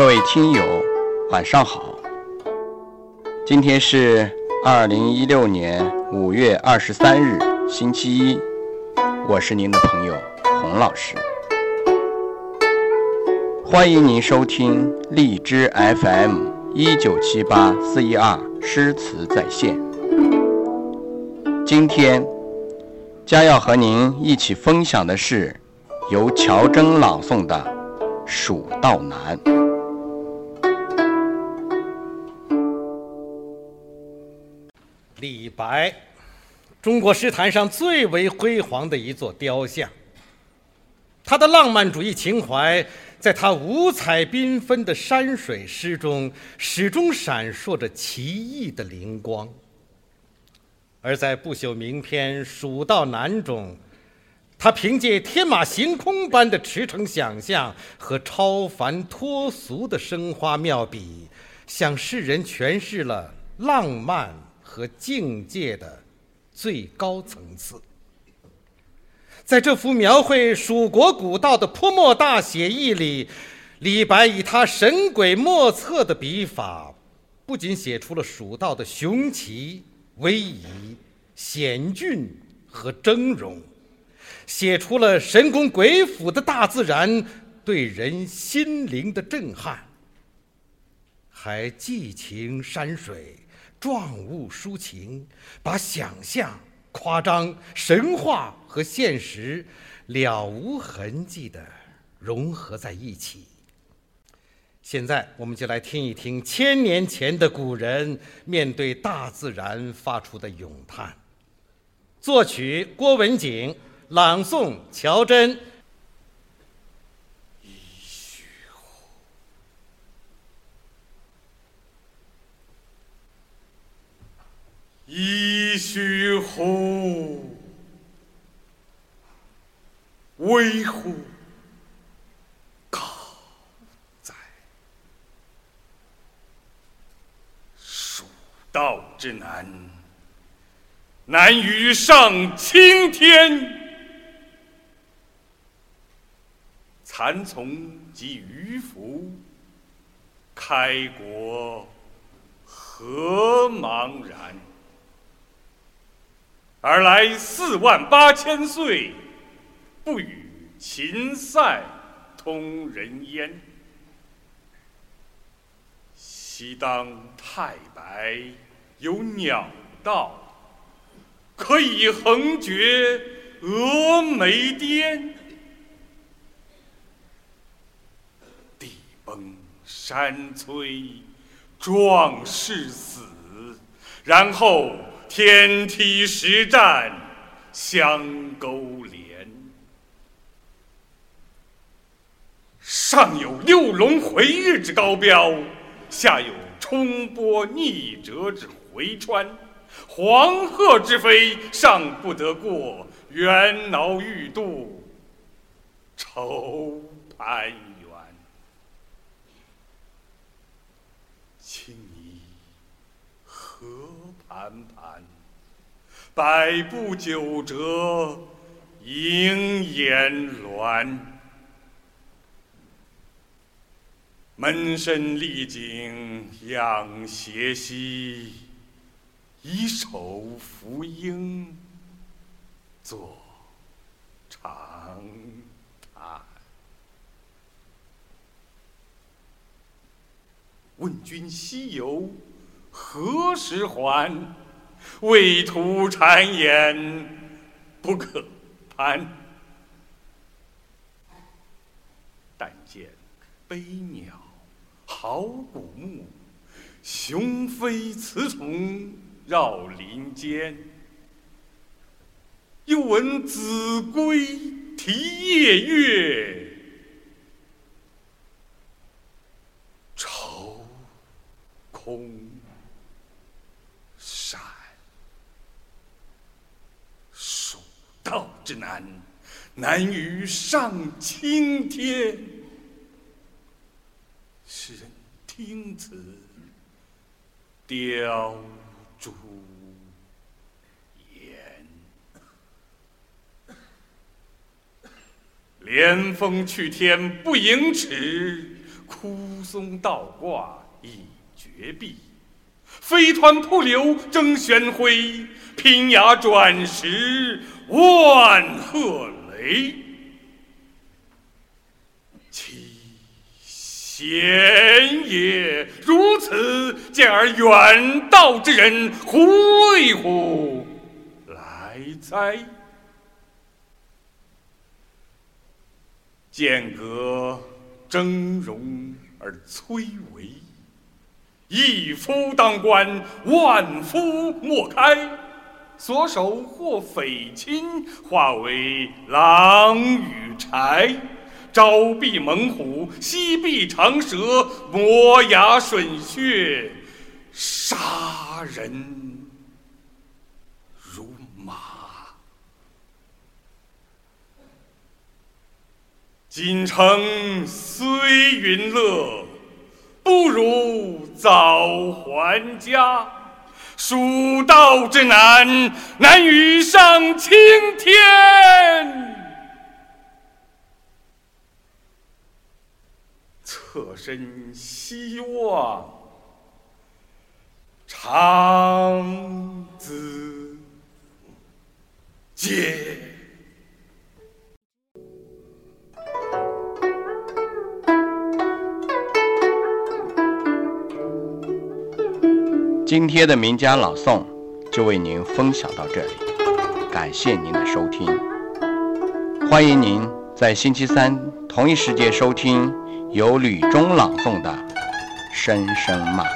各位听友，晚上好。今天是二零一六年五月二十三日，星期一。我是您的朋友洪老师，欢迎您收听荔枝 FM 一九七八四一二诗词在线。今天将要和您一起分享的是由乔征朗诵的《蜀道难》。李白，中国诗坛上最为辉煌的一座雕像。他的浪漫主义情怀，在他五彩缤纷的山水诗中，始终闪烁着奇异的灵光。而在不朽名篇《蜀道难》中，他凭借天马行空般的驰骋想象和超凡脱俗的生花妙笔，向世人诠释了浪漫。和境界的最高层次，在这幅描绘蜀国古道的泼墨大写意里，李白以他神鬼莫测的笔法，不仅写出了蜀道的雄奇、威仪、险峻和峥嵘，写出了神功鬼斧的大自然对人心灵的震撼，还寄情山水。状物抒情，把想象、夸张、神话和现实了无痕迹地融合在一起。现在，我们就来听一听千年前的古人面对大自然发出的咏叹。作曲：郭文景，朗诵：乔真。虚乎！危乎！高哉！蜀道之难，难于上青天。蚕丛及鱼凫，开国何茫然！而来四万八千岁，不与秦塞通人烟。西当太白有鸟道，可以横绝峨眉巅。地崩山摧，壮士死，然后。天梯石栈相勾连，上有六龙回日之高标，下有冲波逆折之回川。黄鹤之飞尚不得过，猿猱欲度愁攀援。青泥何盘盘？百步九折，莺燕鸾。门深丽景仰斜溪，以手扶鹰坐长叹。问君西游何时还？畏途谗言不可攀，但见悲鸟号古木，雄飞雌从绕林间。又闻子规啼夜月，愁空。道之难，难于上青天。诗人听此，凋朱颜。连峰去天不盈尺，枯松倒挂倚绝壁，飞湍瀑流争玄辉，平崖转石万壑雷。其险也！如此见而远道之人胡为乎来哉？剑阁峥嵘而崔嵬，一夫当关，万夫莫开。所守或匪亲，化为狼与豺。朝避猛虎，夕避长蛇，磨牙吮血，杀人如麻。锦城虽云乐，不如早还家。蜀道之难，难于上青天。侧身西望，长子街。今天的名家朗诵就为您分享到这里，感谢您的收听，欢迎您在星期三同一时间收听。由吕中朗诵的《声声慢》。